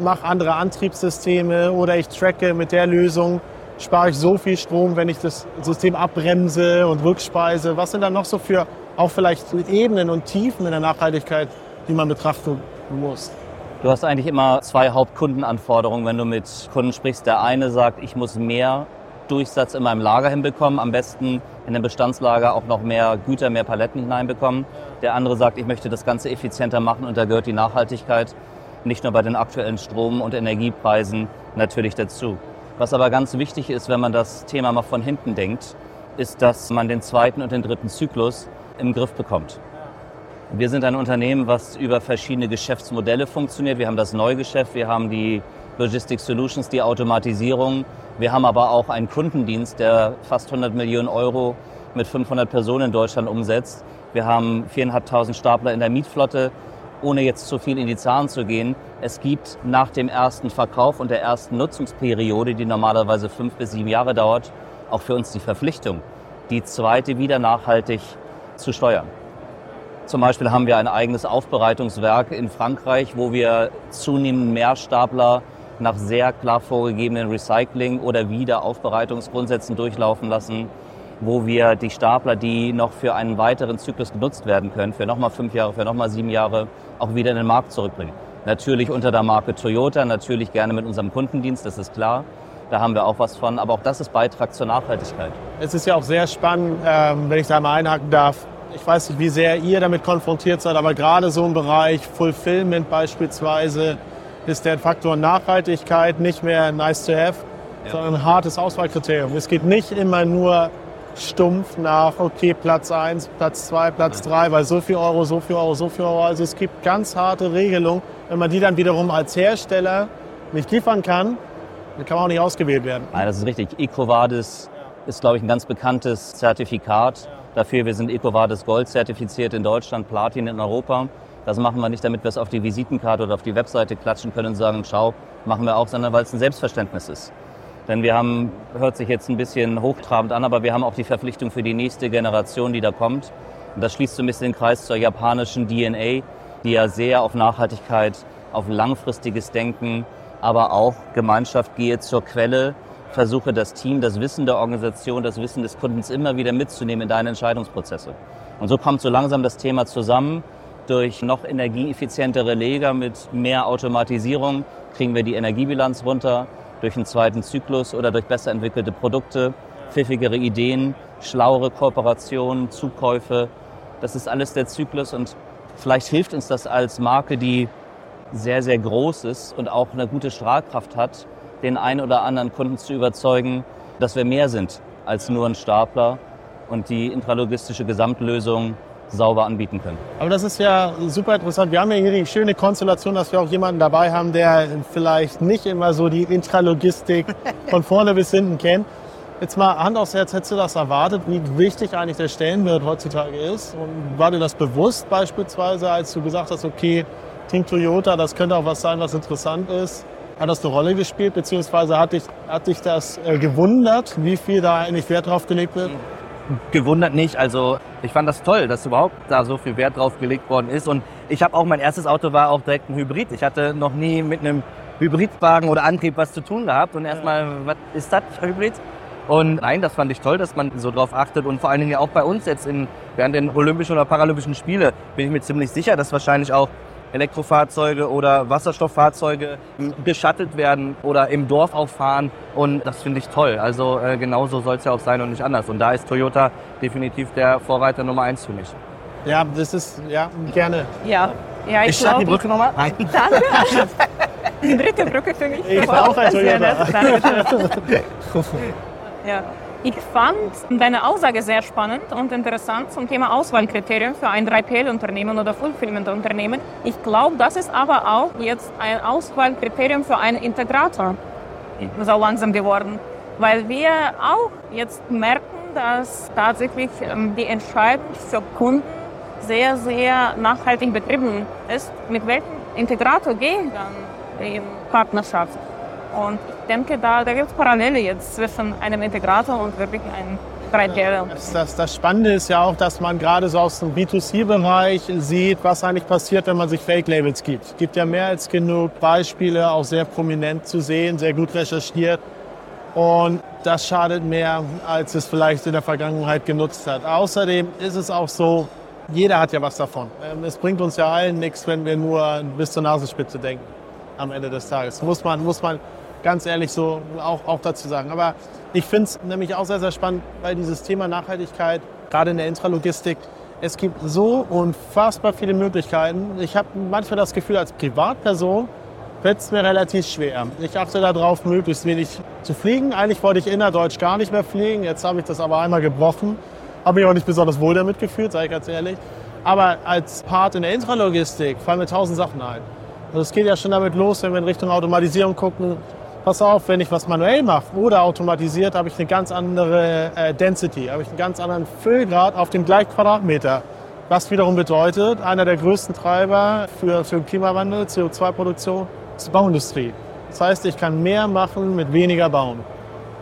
mache andere Antriebssysteme oder ich tracke mit der Lösung, spare ich so viel Strom, wenn ich das System abbremse und rückspeise. Was sind da noch so für auch vielleicht Ebenen und Tiefen in der Nachhaltigkeit, die man betrachten muss? Du hast eigentlich immer zwei Hauptkundenanforderungen, wenn du mit Kunden sprichst. Der eine sagt, ich muss mehr Durchsatz in meinem Lager hinbekommen, am besten in dem Bestandslager auch noch mehr Güter, mehr Paletten hineinbekommen. Der andere sagt, ich möchte das Ganze effizienter machen und da gehört die Nachhaltigkeit nicht nur bei den aktuellen Strom- und Energiepreisen natürlich dazu. Was aber ganz wichtig ist, wenn man das Thema mal von hinten denkt, ist, dass man den zweiten und den dritten Zyklus im Griff bekommt. Wir sind ein Unternehmen, was über verschiedene Geschäftsmodelle funktioniert. Wir haben das Neugeschäft, wir haben die Logistics Solutions, die Automatisierung. Wir haben aber auch einen Kundendienst, der fast 100 Millionen Euro mit 500 Personen in Deutschland umsetzt. Wir haben 4.500 Stapler in der Mietflotte ohne jetzt zu viel in die Zahlen zu gehen, es gibt nach dem ersten Verkauf und der ersten Nutzungsperiode, die normalerweise fünf bis sieben Jahre dauert, auch für uns die Verpflichtung, die zweite wieder nachhaltig zu steuern. Zum Beispiel haben wir ein eigenes Aufbereitungswerk in Frankreich, wo wir zunehmend Mehrstapler nach sehr klar vorgegebenen Recycling- oder Wiederaufbereitungsgrundsätzen durchlaufen lassen wo wir die Stapler, die noch für einen weiteren Zyklus genutzt werden können, für nochmal fünf Jahre, für nochmal sieben Jahre, auch wieder in den Markt zurückbringen. Natürlich unter der Marke Toyota, natürlich gerne mit unserem Kundendienst, das ist klar. Da haben wir auch was von, aber auch das ist Beitrag zur Nachhaltigkeit. Es ist ja auch sehr spannend, ähm, wenn ich da mal einhaken darf. Ich weiß nicht, wie sehr ihr damit konfrontiert seid, aber gerade so im Bereich Fulfillment beispielsweise ist der Faktor Nachhaltigkeit nicht mehr nice to have, ja. sondern ein hartes Auswahlkriterium. Es geht nicht immer nur stumpf nach, okay, Platz 1, Platz 2, Platz 3, weil so viel Euro, so viel Euro, so viel Euro. Also es gibt ganz harte Regelungen. Wenn man die dann wiederum als Hersteller nicht liefern kann, dann kann man auch nicht ausgewählt werden. Nein, das ist richtig. EcoVadis ist, glaube ich, ein ganz bekanntes Zertifikat dafür. Wir sind EcoVadis Gold zertifiziert in Deutschland, Platin in Europa. Das machen wir nicht, damit wir es auf die Visitenkarte oder auf die Webseite klatschen können und sagen, schau, machen wir auch, sondern weil es ein Selbstverständnis ist. Denn wir haben, hört sich jetzt ein bisschen hochtrabend an, aber wir haben auch die Verpflichtung für die nächste Generation, die da kommt. Und das schließt so ein bisschen den Kreis zur japanischen DNA, die ja sehr auf Nachhaltigkeit, auf langfristiges Denken, aber auch Gemeinschaft gehe zur Quelle, versuche das Team, das Wissen der Organisation, das Wissen des Kundens immer wieder mitzunehmen in deine Entscheidungsprozesse. Und so kommt so langsam das Thema zusammen. Durch noch energieeffizientere Leger mit mehr Automatisierung kriegen wir die Energiebilanz runter durch einen zweiten Zyklus oder durch besser entwickelte Produkte, pfiffigere Ideen, schlauere Kooperationen, Zukäufe. Das ist alles der Zyklus und vielleicht hilft uns das als Marke, die sehr, sehr groß ist und auch eine gute Strahlkraft hat, den einen oder anderen Kunden zu überzeugen, dass wir mehr sind als nur ein Stapler und die intralogistische Gesamtlösung sauber anbieten können. Aber das ist ja super interessant. Wir haben ja hier die schöne Konstellation, dass wir auch jemanden dabei haben, der vielleicht nicht immer so die Intralogistik von vorne bis hinten kennt. Jetzt mal Hand aufs Herz, hättest du das erwartet, wie wichtig eigentlich der Stellenwert heutzutage ist? Und war dir das bewusst beispielsweise, als du gesagt hast, okay, Team Toyota, das könnte auch was sein, was interessant ist? Hat das eine Rolle gespielt, beziehungsweise hat dich, hat dich das äh, gewundert, wie viel da eigentlich Wert drauf gelegt wird? gewundert nicht. Also ich fand das toll, dass überhaupt da so viel Wert drauf gelegt worden ist. Und ich habe auch, mein erstes Auto war auch direkt ein Hybrid. Ich hatte noch nie mit einem Hybridwagen oder Antrieb was zu tun gehabt. Und erstmal, was ist das, Hybrid? Und nein, das fand ich toll, dass man so drauf achtet. Und vor allen Dingen ja auch bei uns jetzt in, während den Olympischen oder Paralympischen Spiele bin ich mir ziemlich sicher, dass wahrscheinlich auch Elektrofahrzeuge oder Wasserstofffahrzeuge beschattelt werden oder im Dorf auffahren. Und das finde ich toll. Also äh, genauso soll es ja auch sein und nicht anders. Und da ist Toyota definitiv der Vorreiter Nummer eins für mich. Ja, das ist, ja, gerne. Ja, ja ich, ich schlag die Brücke nochmal. Nein. Danke. Die dritte Brücke für mich. Ich war auch ein Toyota. ja. Ich fand deine Aussage sehr spannend und interessant zum Thema Auswahlkriterien für ein 3PL-Unternehmen oder Fulfillment-Unternehmen. Ich glaube, das ist aber auch jetzt ein Auswahlkriterium für einen Integrator so langsam geworden, weil wir auch jetzt merken, dass tatsächlich ähm, die Entscheidung für Kunden sehr, sehr nachhaltig betrieben ist. Mit welchem Integrator gehe ich dann in Partnerschaft? Und ich denke, da, da gibt es Parallele jetzt zwischen einem Integrator und wirklich einem 3D. Das, das, das Spannende ist ja auch, dass man gerade so aus dem B2C-Bereich sieht, was eigentlich passiert, wenn man sich Fake-Labels gibt. Es gibt ja mehr als genug Beispiele, auch sehr prominent zu sehen, sehr gut recherchiert. Und das schadet mehr, als es vielleicht in der Vergangenheit genutzt hat. Außerdem ist es auch so, jeder hat ja was davon. Ähm, es bringt uns ja allen nichts, wenn wir nur bis zur Nasenspitze denken am Ende des Tages. Muss man, muss man ganz ehrlich so auch, auch dazu sagen. Aber ich finde es nämlich auch sehr, sehr spannend, weil dieses Thema Nachhaltigkeit, gerade in der Intralogistik, es gibt so unfassbar viele Möglichkeiten. Ich habe manchmal das Gefühl, als Privatperson fällt es mir relativ schwer. Ich achte darauf, möglichst wenig zu fliegen. Eigentlich wollte ich innerdeutsch gar nicht mehr fliegen. Jetzt habe ich das aber einmal gebrochen. Habe mich auch nicht besonders wohl damit gefühlt, sage ich ganz ehrlich. Aber als Part in der Intralogistik fallen mir tausend Sachen ein. Also es geht ja schon damit los, wenn wir in Richtung Automatisierung gucken. Pass auf, wenn ich was manuell mache oder automatisiert, habe ich eine ganz andere äh, Density, habe ich einen ganz anderen Füllgrad auf dem gleichen Quadratmeter. Was wiederum bedeutet, einer der größten Treiber für, für den Klimawandel, CO2-Produktion, ist die Bauindustrie. Das heißt, ich kann mehr machen mit weniger bauen.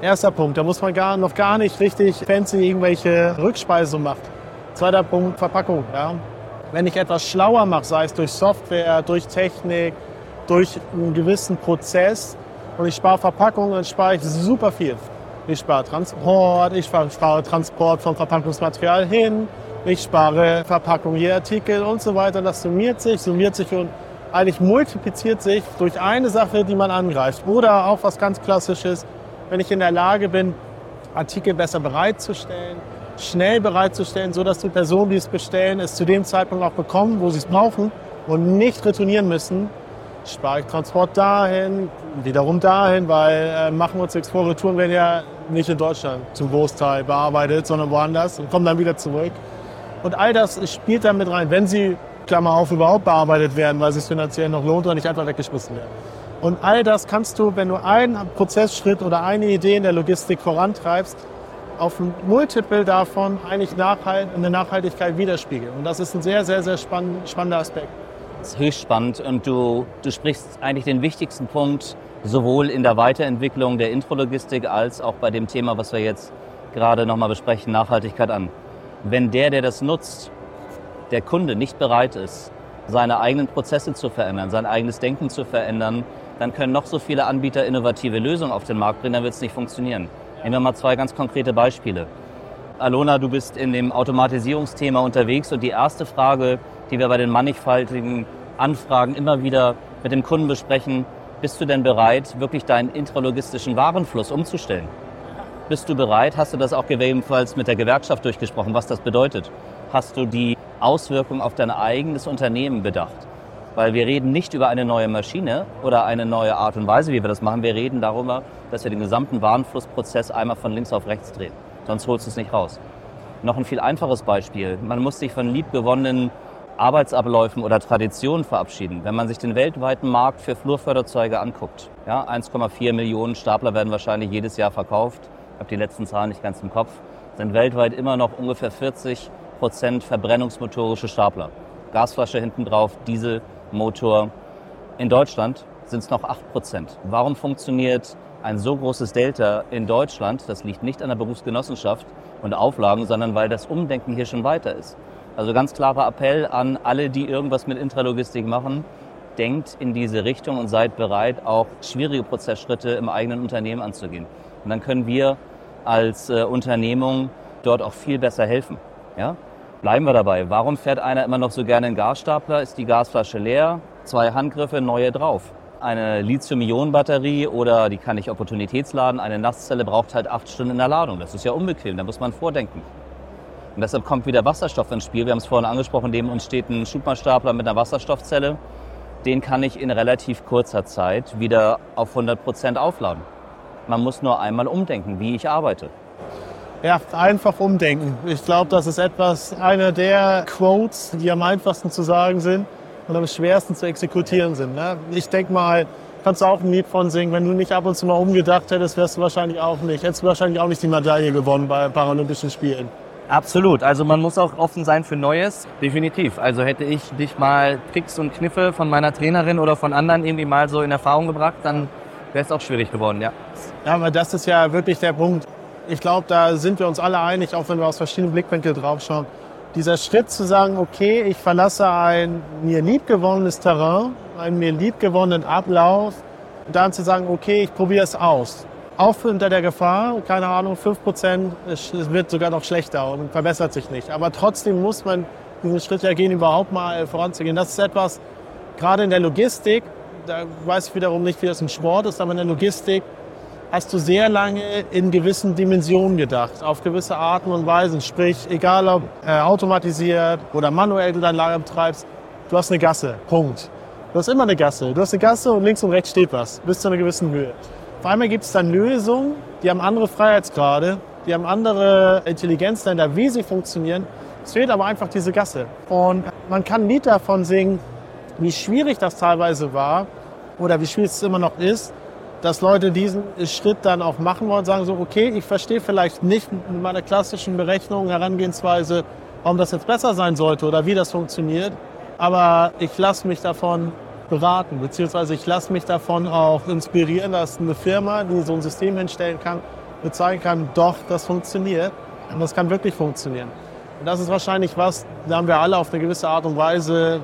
Erster Punkt, da muss man gar, noch gar nicht richtig fancy irgendwelche Rückspeisung machen. Zweiter Punkt, Verpackung. Ja. Wenn ich etwas schlauer mache, sei es durch Software, durch Technik, durch einen gewissen Prozess und ich spare Verpackungen, dann spare ich super viel. Ich spare Transport, ich spare Transport vom Verpackungsmaterial hin, ich spare Verpackung je Artikel und so weiter. Das summiert sich, summiert sich und eigentlich multipliziert sich durch eine Sache, die man angreift. Oder auch was ganz Klassisches, wenn ich in der Lage bin, Artikel besser bereitzustellen, schnell bereitzustellen, so dass die Personen, die es bestellen, es zu dem Zeitpunkt auch bekommen, wo sie es brauchen und nicht retournieren müssen. Spare ich Transport dahin, wiederum dahin, weil äh, machen wir uns nichts vor, Retouren werden ja nicht in Deutschland zum Großteil bearbeitet, sondern woanders und kommen dann wieder zurück. Und all das spielt da mit rein, wenn sie, Klammer auf, überhaupt bearbeitet werden, weil es sich finanziell noch lohnt oder nicht einfach weggeschmissen werden. Und all das kannst du, wenn du einen Prozessschritt oder eine Idee in der Logistik vorantreibst, auf ein Multiple davon eigentlich eine Nachhaltigkeit widerspiegeln. Und das ist ein sehr, sehr, sehr spann spannender Aspekt. Ist höchst spannend und du, du sprichst eigentlich den wichtigsten Punkt sowohl in der Weiterentwicklung der Intrologistik als auch bei dem Thema, was wir jetzt gerade nochmal besprechen, Nachhaltigkeit an. Wenn der, der das nutzt, der Kunde nicht bereit ist, seine eigenen Prozesse zu verändern, sein eigenes Denken zu verändern, dann können noch so viele Anbieter innovative Lösungen auf den Markt bringen, dann wird es nicht funktionieren. Nehmen wir mal zwei ganz konkrete Beispiele. Alona, du bist in dem Automatisierungsthema unterwegs und die erste Frage, die wir bei den mannigfaltigen Anfragen immer wieder mit dem Kunden besprechen, bist du denn bereit, wirklich deinen intralogistischen Warenfluss umzustellen? Bist du bereit? Hast du das auch gegebenenfalls mit der Gewerkschaft durchgesprochen, was das bedeutet? Hast du die Auswirkungen auf dein eigenes Unternehmen bedacht? Weil wir reden nicht über eine neue Maschine oder eine neue Art und Weise, wie wir das machen. Wir reden darüber, dass wir den gesamten Warenflussprozess einmal von links auf rechts drehen. Sonst holst du es nicht raus. Noch ein viel einfaches Beispiel. Man muss sich von liebgewonnenen Arbeitsabläufen oder Traditionen verabschieden. Wenn man sich den weltweiten Markt für Flurförderzeuge anguckt, ja, 1,4 Millionen Stapler werden wahrscheinlich jedes Jahr verkauft. Ich habe die letzten Zahlen nicht ganz im Kopf. Sind weltweit immer noch ungefähr 40 Prozent verbrennungsmotorische Stapler. Gasflasche hinten drauf, Diesel, Motor. In Deutschland sind es noch 8 Prozent. Warum funktioniert ein so großes Delta in Deutschland? Das liegt nicht an der Berufsgenossenschaft und Auflagen, sondern weil das Umdenken hier schon weiter ist. Also ganz klarer Appell an alle, die irgendwas mit Intralogistik machen. Denkt in diese Richtung und seid bereit, auch schwierige Prozessschritte im eigenen Unternehmen anzugehen. Und dann können wir als äh, Unternehmung dort auch viel besser helfen. Ja? Bleiben wir dabei. Warum fährt einer immer noch so gerne einen Gasstapler? Ist die Gasflasche leer? Zwei Handgriffe, neue drauf. Eine Lithium-Ionen-Batterie oder die kann ich opportunitätsladen. Eine Nasszelle braucht halt acht Stunden in der Ladung. Das ist ja unbequem, da muss man vordenken. Und deshalb kommt wieder Wasserstoff ins Spiel. Wir haben es vorhin angesprochen, neben uns steht ein Schubmaßstapler mit einer Wasserstoffzelle. Den kann ich in relativ kurzer Zeit wieder auf 100 Prozent aufladen. Man muss nur einmal umdenken, wie ich arbeite. Ja, einfach umdenken. Ich glaube, das ist etwas, einer der Quotes, die am einfachsten zu sagen sind und am schwersten zu exekutieren sind. Ne? Ich denke mal, kannst du auch ein Lied von singen. Wenn du nicht ab und zu mal umgedacht hättest, wärst du wahrscheinlich auch nicht. Hättest du wahrscheinlich auch nicht die Medaille gewonnen bei Paralympischen Spielen. Absolut. Also man muss auch offen sein für Neues. Definitiv. Also hätte ich dich mal Tricks und Kniffe von meiner Trainerin oder von anderen irgendwie mal so in Erfahrung gebracht, dann Der ist auch schwierig geworden, ja. Ja, aber das ist ja wirklich der Punkt. Ich glaube, da sind wir uns alle einig, auch wenn wir aus verschiedenen Blickwinkeln draufschauen. Dieser Schritt zu sagen, okay, ich verlasse ein mir liebgewonnenes Terrain, einen mir liebgewonnenen Ablauf, und dann zu sagen, okay, ich probiere es aus. Auch unter der Gefahr, keine Ahnung, 5%, es wird sogar noch schlechter und verbessert sich nicht. Aber trotzdem muss man diesen Schritt ja gehen, überhaupt mal voranzugehen. Das ist etwas, gerade in der Logistik, da weiß ich wiederum nicht, wie das im Sport ist, aber in der Logistik hast du sehr lange in gewissen Dimensionen gedacht, auf gewisse Arten und Weisen. Sprich, egal ob äh, automatisiert oder manuell du dein Lager betreibst, du hast eine Gasse, Punkt. Du hast immer eine Gasse. Du hast eine Gasse und links und rechts steht was, bis zu einer gewissen Höhe. Auf einmal gibt es dann Lösungen, die haben andere Freiheitsgrade, die haben andere Intelligenzländer, wie sie funktionieren. Es fehlt aber einfach diese Gasse. Und man kann ein Lied davon singen, wie schwierig das teilweise war oder wie schwierig es immer noch ist, dass Leute diesen Schritt dann auch machen wollen und sagen so, okay, ich verstehe vielleicht nicht mit meiner klassischen Berechnung, Herangehensweise, warum das jetzt besser sein sollte oder wie das funktioniert, aber ich lasse mich davon beraten, beziehungsweise ich lasse mich davon auch inspirieren, dass eine Firma, die so ein System hinstellen kann, mir kann, doch, das funktioniert und das kann wirklich funktionieren. Und das ist wahrscheinlich was, da haben wir alle auf eine gewisse Art und Weise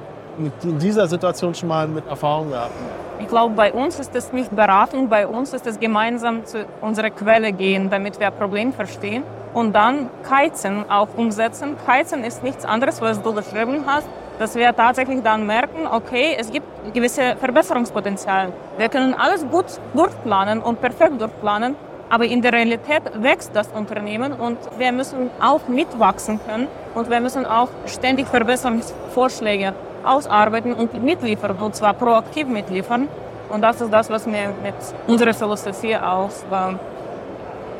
in dieser Situation schon mal mit Erfahrung gehabt. Ich glaube, bei uns ist es nicht Beratung, bei uns ist es gemeinsam zu unserer Quelle gehen, damit wir ein Problem verstehen und dann Kaizen auch umsetzen. Kaizen ist nichts anderes, was du beschrieben hast, dass wir tatsächlich dann merken, okay, es gibt gewisse Verbesserungspotenzial. Wir können alles gut durchplanen und perfekt durchplanen, aber in der Realität wächst das Unternehmen und wir müssen auch mitwachsen können und wir müssen auch ständig Verbesserungsvorschläge ausarbeiten und mitliefern, und zwar proaktiv mitliefern. Und das ist das, was wir mit unserer Philosophie auch äh,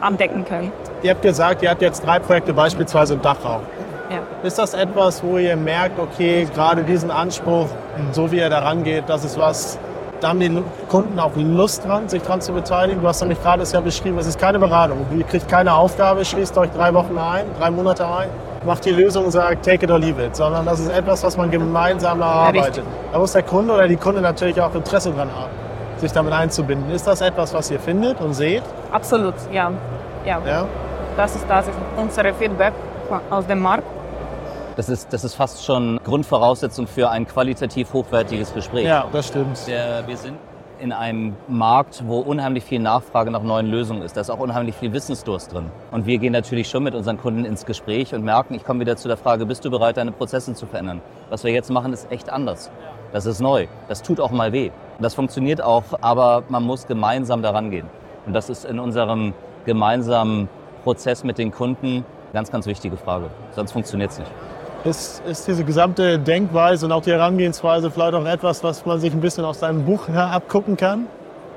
abdecken können. Ihr habt gesagt, ihr habt jetzt drei Projekte beispielsweise im Dachraum. Ja. Ist das etwas, wo ihr merkt, okay, gerade diesen Anspruch, so wie er da rangeht, das ist was, da haben die Kunden auch Lust dran, sich dran zu beteiligen. Du hast nämlich gerade es ja beschrieben, es ist keine Beratung. Ihr kriegt keine Aufgabe, schließt euch drei Wochen ein, drei Monate ein, macht die Lösung und sagt, take it or leave it, sondern das ist etwas, was man gemeinsam erarbeitet. da muss der Kunde oder die Kunde natürlich auch Interesse dran haben, sich damit einzubinden. Ist das etwas, was ihr findet und seht? Absolut, ja. Ja. Ja? Das ist das, ist unsere Feedback aus dem Markt. Das ist, das ist fast schon Grundvoraussetzung für ein qualitativ hochwertiges Gespräch. Ja, das stimmt. Der, wir sind in einem Markt, wo unheimlich viel Nachfrage nach neuen Lösungen ist. Da ist auch unheimlich viel Wissensdurst drin. Und wir gehen natürlich schon mit unseren Kunden ins Gespräch und merken, ich komme wieder zu der Frage, bist du bereit, deine Prozesse zu verändern? Was wir jetzt machen, ist echt anders. Das ist neu. Das tut auch mal weh. Das funktioniert auch, aber man muss gemeinsam daran gehen. Und das ist in unserem gemeinsamen Prozess mit den Kunden eine ganz, ganz wichtige Frage. Sonst funktioniert es nicht. Ist, ist diese gesamte Denkweise und auch die Herangehensweise vielleicht auch etwas, was man sich ein bisschen aus seinem Buch abgucken kann?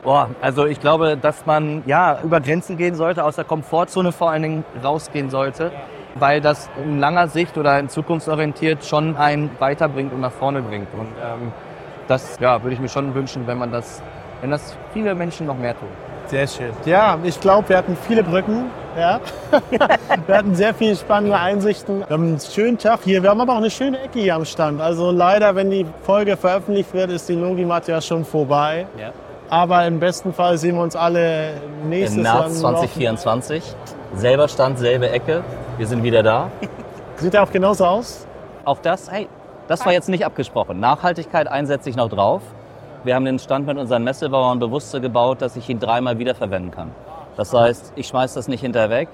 Boah, also ich glaube, dass man ja über Grenzen gehen sollte, aus der Komfortzone vor allen Dingen rausgehen sollte, weil das in langer Sicht oder in zukunftsorientiert schon einen weiterbringt und nach vorne bringt. Und ähm, das ja, würde ich mir schon wünschen, wenn man das, wenn das viele Menschen noch mehr tun. Sehr schön. Ja, ich glaube, wir hatten viele Brücken. Ja. wir hatten sehr viele spannende Einsichten. Wir haben einen schönen Tag hier. Wir haben aber auch eine schöne Ecke hier am Stand. Also leider, wenn die Folge veröffentlicht wird, ist die Logimat ja schon vorbei. Ja. Aber im besten Fall sehen wir uns alle nächstes Im Jahr. März 2024. Selber Stand, selbe Ecke. Wir sind wieder da. Sieht ja auch genauso aus. Auch das, hey, das war jetzt nicht abgesprochen. Nachhaltigkeit einsetze ich noch drauf. Wir haben den Stand mit unseren Messebauern bewusst gebaut, dass ich ihn dreimal wiederverwenden kann. Das heißt, ich schmeiße das nicht hinterher weg,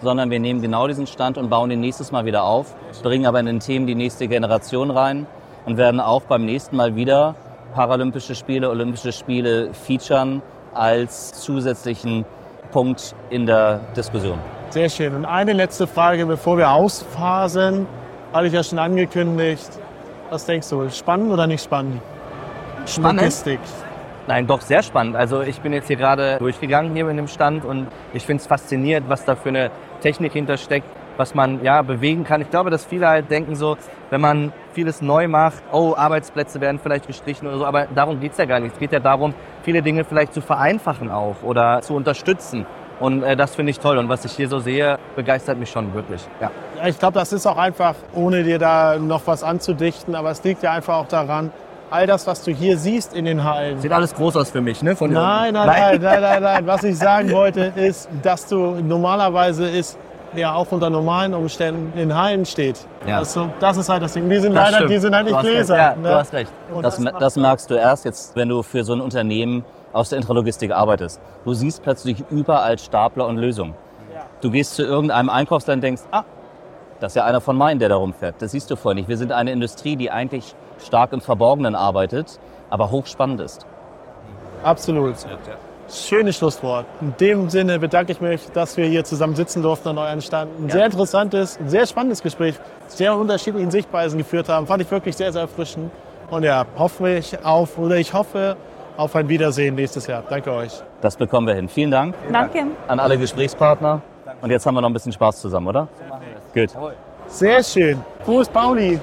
sondern wir nehmen genau diesen Stand und bauen ihn nächstes Mal wieder auf, bringen aber in den Themen die nächste Generation rein und werden auch beim nächsten Mal wieder Paralympische Spiele, Olympische Spiele featuren als zusätzlichen Punkt in der Diskussion. Sehr schön. Und eine letzte Frage, bevor wir ausphasen. Hatte ich ja schon angekündigt. Was denkst du? Spannend oder nicht spannend? Spannend? Logistik. Nein, doch sehr spannend. Also ich bin jetzt hier gerade durchgegangen hier in dem Stand und ich finde es faszinierend, was da für eine Technik hintersteckt, was man ja bewegen kann. Ich glaube, dass viele halt denken so, wenn man vieles neu macht, oh, Arbeitsplätze werden vielleicht gestrichen oder so, aber darum geht's ja gar nicht. Es geht ja darum, viele Dinge vielleicht zu vereinfachen auch oder zu unterstützen. Und äh, das finde ich toll. Und was ich hier so sehe, begeistert mich schon wirklich. Ja. Ja, ich glaube, das ist auch einfach, ohne dir da noch was anzudichten, aber es liegt ja einfach auch daran, all das, was du hier siehst in den Hallen. Sieht alles groß aus für mich, ne? Von Nein, nein, nein, nein, nein, nein. Was ich sagen wollte, ist, dass du normalerweise ist, ja auch unter normalen Umständen in Hallen steht. Ja. Also, das ist halt das Ding. Die sind Das leider, stimmt. die sind halt nicht. Gläser. Ja, ne? du hast recht. Das, macht- das merkst du erst jetzt, wenn du für so ein Unternehmen aus der Intralogistik arbeitest. Du siehst plötzlich überall Stapler und Lösungen. Du gehst zu irgendeinem Einkaufsland und denkst, ah, das ist ja einer von meinen, der da rumfährt. Das siehst du vorher nicht. Wir sind eine Industrie, die eigentlich stark im Verborgenen arbeitet, aber hochspannend ist. Absolut. Schönes Schlusswort. In dem Sinne bedanke ich mich, dass wir hier zusammen sitzen durften an eurem Stand. Ein sehr interessantes, sehr spannendes Gespräch, sehr unterschiedlichen Sichtweisen geführt haben. Fand ich wirklich sehr, sehr erfrischend. Und ja, hoffe ich auf, oder ich hoffe auf ein Wiedersehen nächstes Jahr. Danke euch. Das bekommen wir hin. Vielen Dank Danke. an alle Gesprächspartner. Und jetzt haben wir noch ein bisschen Spaß zusammen, oder? Gut. Sehr schön. Prost, Pauli.